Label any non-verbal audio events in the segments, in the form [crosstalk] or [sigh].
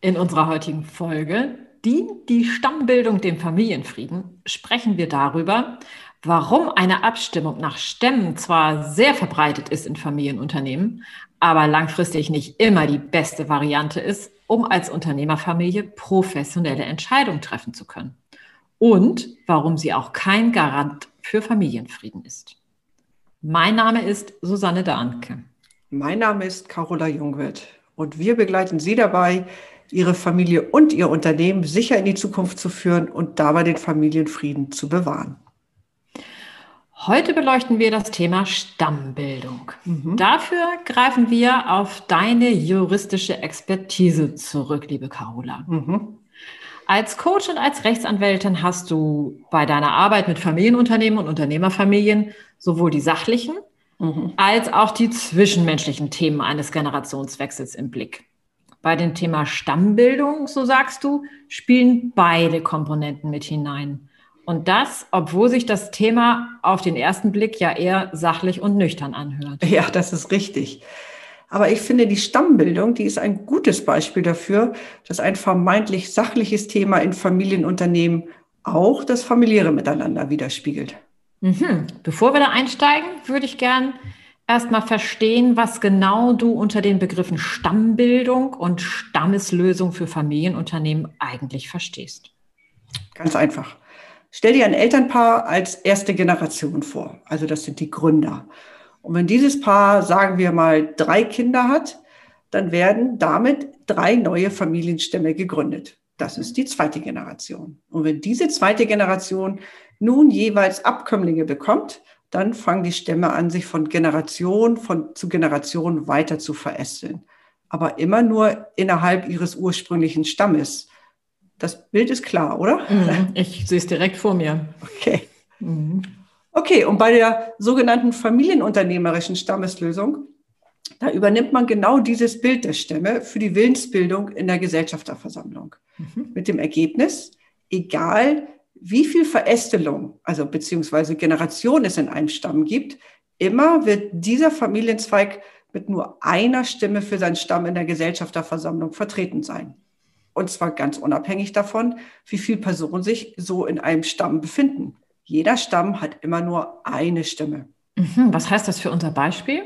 In unserer heutigen Folge dient die Stammbildung dem Familienfrieden, sprechen wir darüber, warum eine Abstimmung nach Stämmen zwar sehr verbreitet ist in Familienunternehmen, aber langfristig nicht immer die beste Variante ist, um als Unternehmerfamilie professionelle Entscheidungen treffen zu können. Und warum sie auch kein Garant für Familienfrieden ist. Mein Name ist Susanne Dahnke. Mein Name ist Carola Jungwirth und wir begleiten Sie dabei, ihre Familie und ihr Unternehmen sicher in die Zukunft zu führen und dabei den Familienfrieden zu bewahren. Heute beleuchten wir das Thema Stammbildung. Mhm. Dafür greifen wir auf deine juristische Expertise zurück, liebe Carola. Mhm. Als Coach und als Rechtsanwältin hast du bei deiner Arbeit mit Familienunternehmen und Unternehmerfamilien sowohl die sachlichen mhm. als auch die zwischenmenschlichen Themen eines Generationswechsels im Blick. Bei dem Thema Stammbildung, so sagst du, spielen beide Komponenten mit hinein. Und das, obwohl sich das Thema auf den ersten Blick ja eher sachlich und nüchtern anhört. Ja, das ist richtig. Aber ich finde, die Stammbildung, die ist ein gutes Beispiel dafür, dass ein vermeintlich sachliches Thema in Familienunternehmen auch das familiäre Miteinander widerspiegelt. Mhm. Bevor wir da einsteigen, würde ich gern erstmal verstehen, was genau du unter den Begriffen Stammbildung und Stammeslösung für Familienunternehmen eigentlich verstehst. Ganz einfach. Stell dir ein Elternpaar als erste Generation vor. Also das sind die Gründer. Und wenn dieses Paar, sagen wir mal, drei Kinder hat, dann werden damit drei neue Familienstämme gegründet. Das ist die zweite Generation. Und wenn diese zweite Generation nun jeweils Abkömmlinge bekommt, dann fangen die Stämme an, sich von Generation von, zu Generation weiter zu verästeln. Aber immer nur innerhalb ihres ursprünglichen Stammes. Das Bild ist klar, oder? Mhm, ich sehe es direkt vor mir. Okay. Mhm. Okay, und bei der sogenannten familienunternehmerischen Stammeslösung, da übernimmt man genau dieses Bild der Stämme für die Willensbildung in der Gesellschafterversammlung. Mhm. Mit dem Ergebnis, egal wie viel Verästelung, also beziehungsweise Generation es in einem Stamm gibt, immer wird dieser Familienzweig mit nur einer Stimme für seinen Stamm in der Gesellschafterversammlung vertreten sein. Und zwar ganz unabhängig davon, wie viele Personen sich so in einem Stamm befinden. Jeder Stamm hat immer nur eine Stimme. Mhm, was heißt das für unser Beispiel?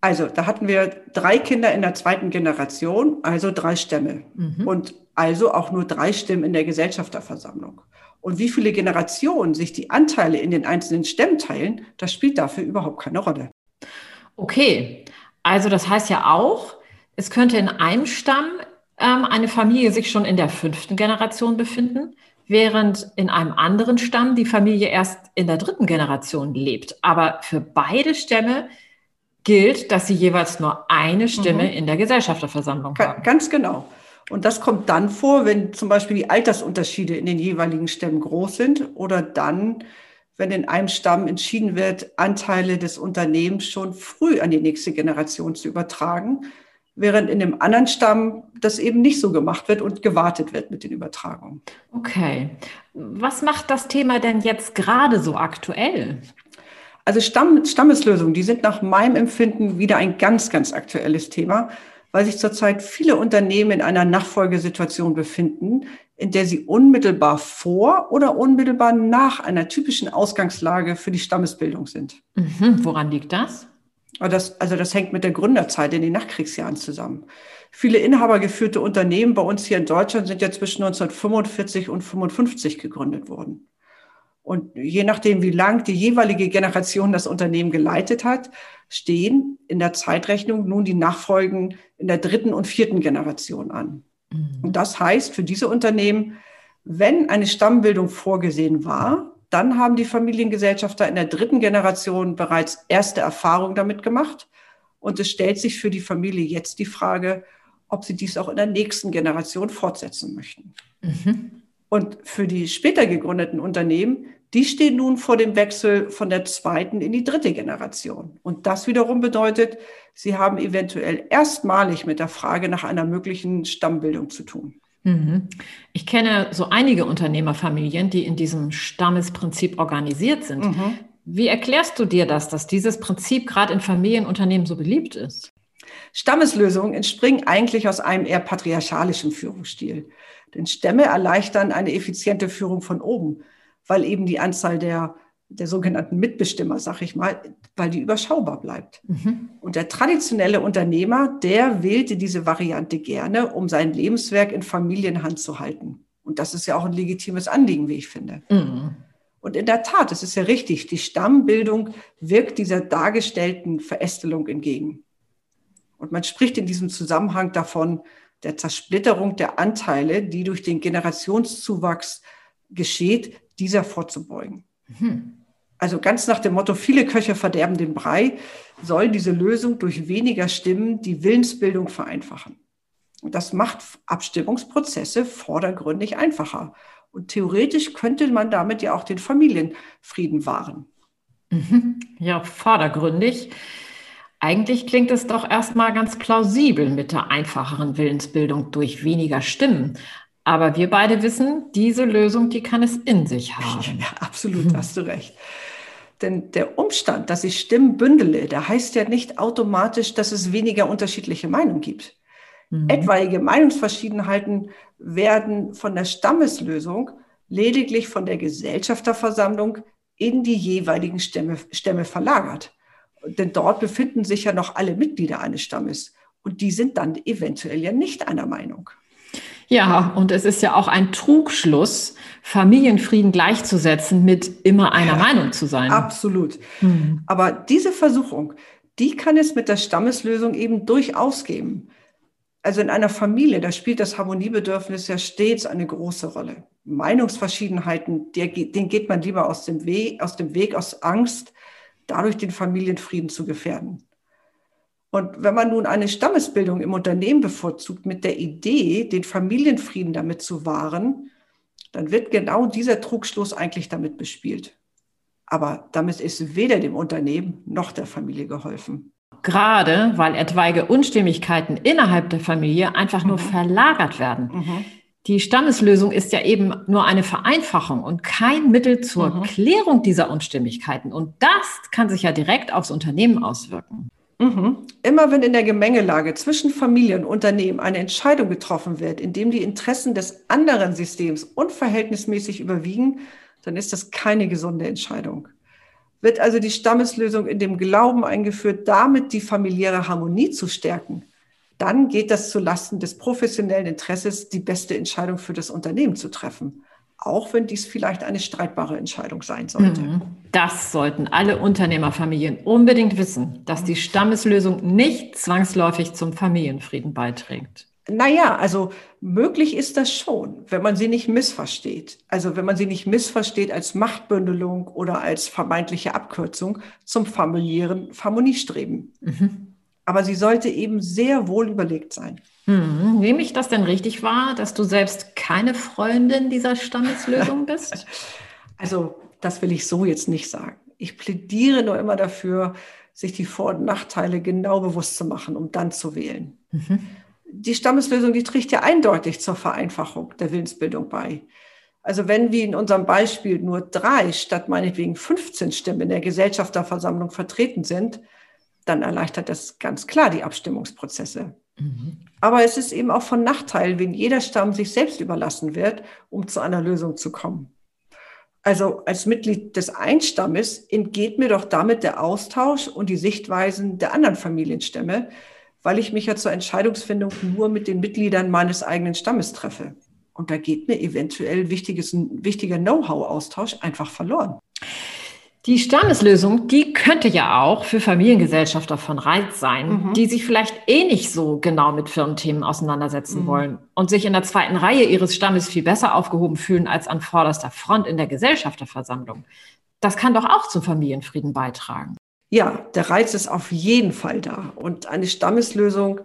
Also, da hatten wir drei Kinder in der zweiten Generation, also drei Stämme. Mhm. Und also auch nur drei Stimmen in der Gesellschafterversammlung. Und wie viele Generationen sich die Anteile in den einzelnen Stämmen teilen, das spielt dafür überhaupt keine Rolle. Okay, also das heißt ja auch, es könnte in einem Stamm ähm, eine Familie sich schon in der fünften Generation befinden, während in einem anderen Stamm die Familie erst in der dritten Generation lebt. Aber für beide Stämme gilt, dass sie jeweils nur eine Stimme mhm. in der Gesellschafterversammlung haben. Ganz genau. Und das kommt dann vor, wenn zum Beispiel die Altersunterschiede in den jeweiligen Stämmen groß sind oder dann, wenn in einem Stamm entschieden wird, Anteile des Unternehmens schon früh an die nächste Generation zu übertragen, während in dem anderen Stamm das eben nicht so gemacht wird und gewartet wird mit den Übertragungen. Okay. Was macht das Thema denn jetzt gerade so aktuell? Also Stamm, Stammeslösungen, die sind nach meinem Empfinden wieder ein ganz, ganz aktuelles Thema, weil sich zurzeit viele Unternehmen in einer Nachfolgesituation befinden, in der sie unmittelbar vor oder unmittelbar nach einer typischen Ausgangslage für die Stammesbildung sind. Mhm. Woran liegt das? das? Also das hängt mit der Gründerzeit in den Nachkriegsjahren zusammen. Viele inhabergeführte Unternehmen bei uns hier in Deutschland sind ja zwischen 1945 und 55 gegründet worden. Und je nachdem, wie lang die jeweilige Generation das Unternehmen geleitet hat, stehen in der Zeitrechnung nun die Nachfolgen in der dritten und vierten Generation an. Mhm. Und das heißt für diese Unternehmen, wenn eine Stammbildung vorgesehen war, dann haben die Familiengesellschafter in der dritten Generation bereits erste Erfahrungen damit gemacht. Und es stellt sich für die Familie jetzt die Frage, ob sie dies auch in der nächsten Generation fortsetzen möchten. Mhm. Und für die später gegründeten Unternehmen, die stehen nun vor dem Wechsel von der zweiten in die dritte Generation. Und das wiederum bedeutet, sie haben eventuell erstmalig mit der Frage nach einer möglichen Stammbildung zu tun. Mhm. Ich kenne so einige Unternehmerfamilien, die in diesem Stammesprinzip organisiert sind. Mhm. Wie erklärst du dir das, dass dieses Prinzip gerade in Familienunternehmen so beliebt ist? Stammeslösungen entspringen eigentlich aus einem eher patriarchalischen Führungsstil. Denn Stämme erleichtern eine effiziente Führung von oben, weil eben die Anzahl der, der sogenannten Mitbestimmer, sag ich mal, weil die überschaubar bleibt. Mhm. Und der traditionelle Unternehmer, der wählte diese Variante gerne, um sein Lebenswerk in Familienhand zu halten. Und das ist ja auch ein legitimes Anliegen, wie ich finde. Mhm. Und in der Tat, es ist ja richtig, die Stammbildung wirkt dieser dargestellten Verästelung entgegen. Und man spricht in diesem Zusammenhang davon, der Zersplitterung der Anteile, die durch den Generationszuwachs geschieht, dieser vorzubeugen. Mhm. Also ganz nach dem Motto, viele Köche verderben den Brei, soll diese Lösung durch weniger Stimmen die Willensbildung vereinfachen. Und das macht Abstimmungsprozesse vordergründig einfacher. Und theoretisch könnte man damit ja auch den Familienfrieden wahren. Mhm. Ja, vordergründig. Eigentlich klingt es doch erstmal ganz plausibel mit der einfacheren Willensbildung durch weniger Stimmen. Aber wir beide wissen, diese Lösung, die kann es in sich haben. Ja, absolut, hast du recht. Denn der Umstand, dass ich Stimmen bündele, der heißt ja nicht automatisch, dass es weniger unterschiedliche Meinungen gibt. Mhm. Etwaige Meinungsverschiedenheiten werden von der Stammeslösung lediglich von der Gesellschafterversammlung in die jeweiligen Stämme, Stämme verlagert. Denn dort befinden sich ja noch alle Mitglieder eines Stammes. Und die sind dann eventuell ja nicht einer Meinung. Ja, und es ist ja auch ein Trugschluss, Familienfrieden gleichzusetzen mit immer einer ja, Meinung zu sein. Absolut. Mhm. Aber diese Versuchung, die kann es mit der Stammeslösung eben durchaus geben. Also in einer Familie, da spielt das Harmoniebedürfnis ja stets eine große Rolle. Meinungsverschiedenheiten, denen geht man lieber aus dem Weg, aus dem Weg, aus Angst, dadurch den Familienfrieden zu gefährden. Und wenn man nun eine Stammesbildung im Unternehmen bevorzugt mit der Idee, den Familienfrieden damit zu wahren, dann wird genau dieser Trugschluss eigentlich damit bespielt. Aber damit ist weder dem Unternehmen noch der Familie geholfen. Gerade weil etwaige Unstimmigkeiten innerhalb der Familie einfach nur mhm. verlagert werden. Mhm. Die Stammeslösung ist ja eben nur eine Vereinfachung und kein Mittel zur mhm. Klärung dieser Unstimmigkeiten. Und das kann sich ja direkt aufs Unternehmen auswirken. Mhm. Immer wenn in der Gemengelage zwischen Familie und Unternehmen eine Entscheidung getroffen wird, in dem die Interessen des anderen Systems unverhältnismäßig überwiegen, dann ist das keine gesunde Entscheidung. Wird also die Stammeslösung in dem Glauben eingeführt, damit die familiäre Harmonie zu stärken, dann geht das zulasten des professionellen Interesses, die beste Entscheidung für das Unternehmen zu treffen. Auch wenn dies vielleicht eine streitbare Entscheidung sein sollte. Mhm. Das sollten alle Unternehmerfamilien unbedingt wissen, dass die Stammeslösung nicht zwangsläufig zum Familienfrieden beiträgt. Naja, also möglich ist das schon, wenn man sie nicht missversteht. Also wenn man sie nicht missversteht als Machtbündelung oder als vermeintliche Abkürzung zum familiären Harmoniestreben. Mhm aber sie sollte eben sehr wohl überlegt sein. Hm, nehme ich das denn richtig wahr, dass du selbst keine Freundin dieser Stammeslösung bist? [laughs] Also, das will ich so jetzt nicht sagen. Ich plädiere nur immer dafür, sich die Vor- und Nachteile genau bewusst zu machen, um dann zu wählen. Mhm. Die Stammeslösung, die trägt ja eindeutig zur Vereinfachung der Willensbildung bei. Also wenn wie in unserem Beispiel nur drei statt meinetwegen 15 Stimmen in der Gesellschafterversammlung vertreten sind, dann erleichtert das ganz klar die Abstimmungsprozesse. Aber es ist eben auch von Nachteil, wenn jeder Stamm sich selbst überlassen wird, um zu einer Lösung zu kommen. Also als Mitglied des Einstammes entgeht mir doch damit der Austausch und die Sichtweisen der anderen Familienstämme, weil ich mich ja zur Entscheidungsfindung nur mit den Mitgliedern meines eigenen Stammes treffe. Und da geht mir eventuell wichtiges, wichtiger Know-how-Austausch einfach verloren. Die Stammeslösung, die könnte ja auch für Familiengesellschafter von Reiz sein, mhm. die sich vielleicht eh nicht so genau mit Firmenthemen auseinandersetzen mhm. wollen und sich in der zweiten Reihe ihres Stammes viel besser aufgehoben fühlen als an vorderster Front in der Gesellschafterversammlung. Das kann doch auch zum Familienfrieden beitragen. Ja, der Reiz ist auf jeden Fall da. Und eine Stammeslösung,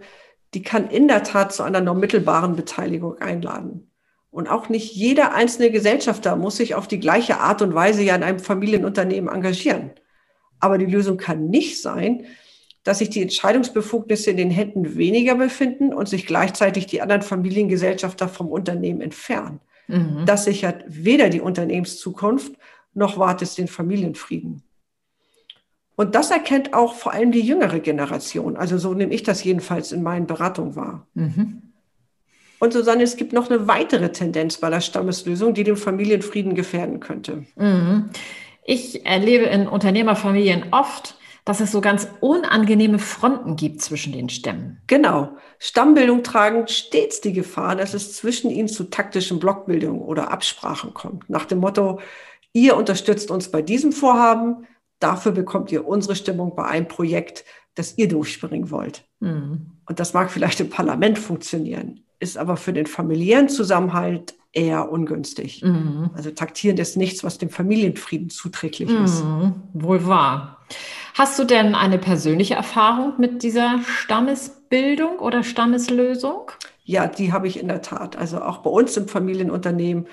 die kann in der Tat zu einer nur mittelbaren Beteiligung einladen. Und auch nicht jeder einzelne Gesellschafter muss sich auf die gleiche Art und Weise ja in einem Familienunternehmen engagieren. Aber die Lösung kann nicht sein, dass sich die Entscheidungsbefugnisse in den Händen weniger befinden und sich gleichzeitig die anderen Familiengesellschafter vom Unternehmen entfernen. Mhm. Das sichert weder die Unternehmenszukunft noch wahrt es den Familienfrieden. Und das erkennt auch vor allem die jüngere Generation. Also so nehme ich das jedenfalls in meinen Beratungen wahr. Mhm. Und Susanne, es gibt noch eine weitere Tendenz bei der Stammeslösung, die den Familienfrieden gefährden könnte. Mhm. Ich erlebe in Unternehmerfamilien oft, dass es so ganz unangenehme Fronten gibt zwischen den Stämmen. Genau. Stammbildung tragen stets die Gefahr, dass es zwischen ihnen zu taktischen Blockbildungen oder Absprachen kommt. Nach dem Motto, ihr unterstützt uns bei diesem Vorhaben, dafür bekommt ihr unsere Stimmung bei einem Projekt, das ihr durchspringen wollt. Mhm. Und das mag vielleicht im Parlament funktionieren, ist aber für den familiären Zusammenhalt eher ungünstig. Mhm. Also taktieren ist nichts, was dem Familienfrieden zuträglich mhm. ist. Wohl wahr. Hast du denn eine persönliche Erfahrung mit dieser Stammesbildung oder Stammeslösung? Ja, die habe ich in der Tat. Also auch bei uns im Familienunternehmen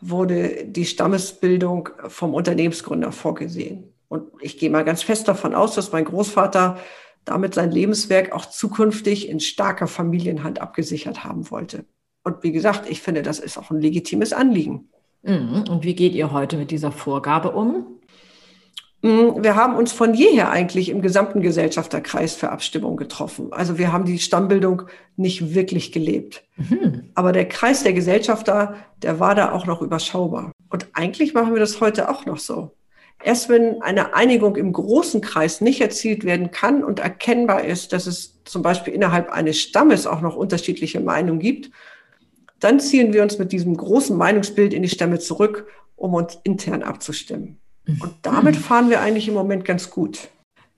wurde die Stammesbildung vom Unternehmensgründer vorgesehen. Und ich gehe mal ganz fest davon aus, dass mein Großvater damit sein Lebenswerk auch zukünftig in starker Familienhand abgesichert haben wollte. Und wie gesagt, ich finde, das ist auch ein legitimes Anliegen. Mhm. Und wie geht ihr heute mit dieser Vorgabe um? Mm, wir haben uns von jeher eigentlich im gesamten Gesellschafterkreis für Abstimmung getroffen. Also wir haben die Stammbildung nicht wirklich gelebt. Mhm. Aber der Kreis der Gesellschafter, der war da auch noch überschaubar. Und eigentlich machen wir das heute auch noch so. Erst wenn eine Einigung im großen Kreis nicht erzielt werden kann und erkennbar ist, dass es zum Beispiel innerhalb eines Stammes auch noch unterschiedliche Meinungen gibt, dann ziehen wir uns mit diesem großen Meinungsbild in die Stämme zurück, um uns intern abzustimmen. Und damit fahren wir eigentlich im Moment ganz gut.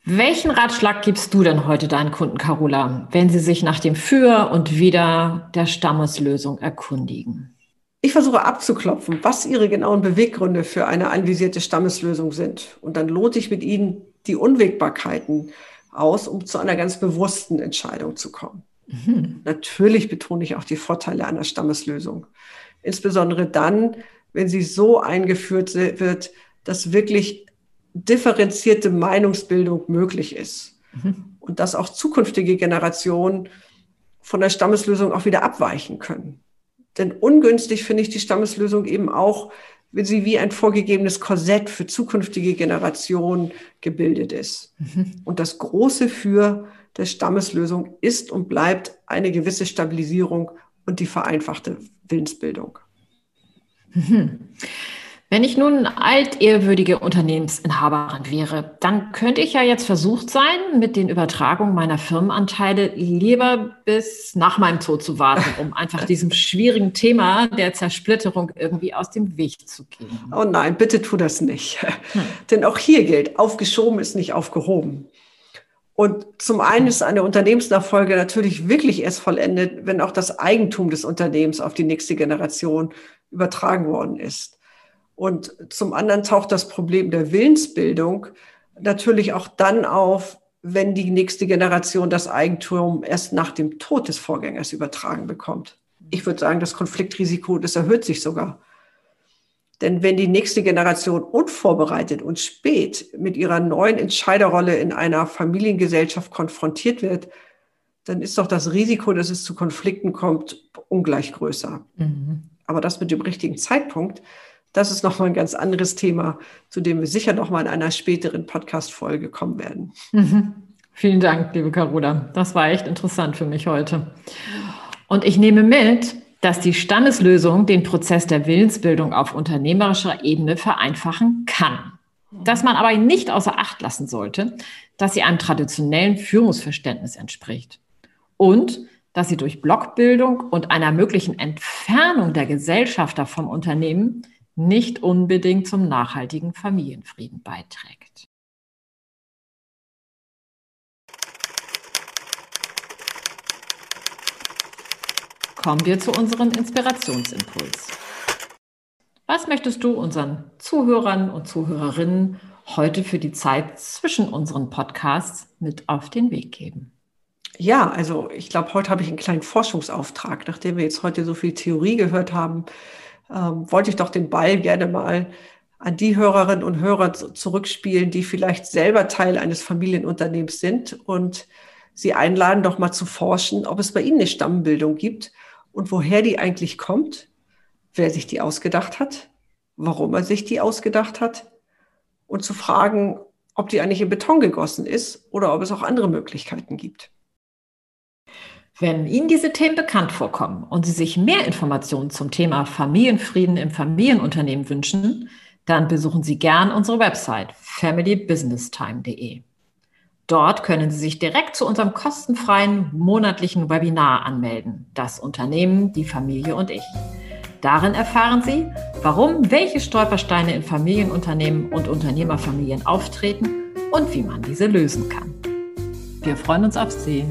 Welchen Ratschlag gibst du denn heute deinen Kunden, Carola, wenn sie sich nach dem Für und Wider der Stammeslösung erkundigen? Ich versuche abzuklopfen, was ihre genauen Beweggründe für eine anvisierte Stammeslösung sind. Und dann lote ich mit ihnen die Unwägbarkeiten aus, um zu einer ganz bewussten Entscheidung zu kommen. Mhm. Natürlich betone ich auch die Vorteile einer Stammeslösung. Insbesondere dann, wenn sie so eingeführt wird, dass wirklich differenzierte Meinungsbildung möglich ist. Mhm. Und dass auch zukünftige Generationen von der Stammeslösung auch wieder abweichen können. Denn ungünstig finde ich die Stammeslösung eben auch, wenn sie wie ein vorgegebenes Korsett für zukünftige Generationen gebildet ist. Mhm. Und das große Für der Stammeslösung ist und bleibt eine gewisse Stabilisierung und die vereinfachte Willensbildung. Mhm. Wenn ich nun altehrwürdige Unternehmensinhaberin wäre, dann könnte ich ja jetzt versucht sein, mit den Übertragungen meiner Firmenanteile lieber bis nach meinem Tod zu warten, um einfach [laughs] diesem schwierigen Thema der Zersplitterung irgendwie aus dem Weg zu gehen. Oh nein, bitte tu das nicht. Hm. Denn auch hier gilt, aufgeschoben ist nicht aufgehoben. Und zum einen ist eine Unternehmensnachfolge natürlich wirklich erst vollendet, wenn auch das Eigentum des Unternehmens auf die nächste Generation übertragen worden ist. Und zum anderen taucht das Problem der Willensbildung natürlich auch dann auf, wenn die nächste Generation das Eigentum erst nach dem Tod des Vorgängers übertragen bekommt. Ich würde sagen, das Konfliktrisiko, das erhöht sich sogar. Denn wenn die nächste Generation unvorbereitet und spät mit ihrer neuen Entscheiderrolle in einer Familiengesellschaft konfrontiert wird, dann ist doch das Risiko, dass es zu Konflikten kommt, ungleich größer. Mhm. Aber das mit dem richtigen Zeitpunkt, das ist nochmal ein ganz anderes Thema, zu dem wir sicher nochmal in einer späteren Podcast-Folge kommen werden. Mhm. Vielen Dank, liebe Carola. Das war echt interessant für mich heute. Und ich nehme mit, dass die Stammeslösung den Prozess der Willensbildung auf unternehmerischer Ebene vereinfachen kann. Dass man aber nicht außer Acht lassen sollte, dass sie einem traditionellen Führungsverständnis entspricht. Und dass sie durch Blockbildung und einer möglichen Entfernung der Gesellschafter vom Unternehmen nicht unbedingt zum nachhaltigen Familienfrieden beiträgt. Kommen wir zu unserem Inspirationsimpuls. Was möchtest du unseren Zuhörern und Zuhörerinnen heute für die Zeit zwischen unseren Podcasts mit auf den Weg geben? Ja, also ich glaube, heute habe ich einen kleinen Forschungsauftrag. Nachdem wir jetzt heute so viel Theorie gehört haben, ähm, wollte ich doch den Ball gerne mal an die Hörerinnen und Hörer zurückspielen, die vielleicht selber Teil eines Familienunternehmens sind und sie einladen, doch mal zu forschen, ob es bei ihnen eine Stammbildung gibt und woher die eigentlich kommt, wer sich die ausgedacht hat, warum er sich die ausgedacht hat und zu fragen, ob die eigentlich in Beton gegossen ist oder ob es auch andere Möglichkeiten gibt. Wenn Ihnen diese Themen bekannt vorkommen und Sie sich mehr Informationen zum Thema Familienfrieden im Familienunternehmen wünschen, dann besuchen Sie gern unsere Website familybusinesstime.de. Dort können Sie sich direkt zu unserem kostenfreien monatlichen Webinar anmelden. Das Unternehmen, die Familie und ich. Darin erfahren Sie, warum welche Stolpersteine in Familienunternehmen und Unternehmerfamilien auftreten und wie man diese lösen kann. Wir freuen uns auf Sie.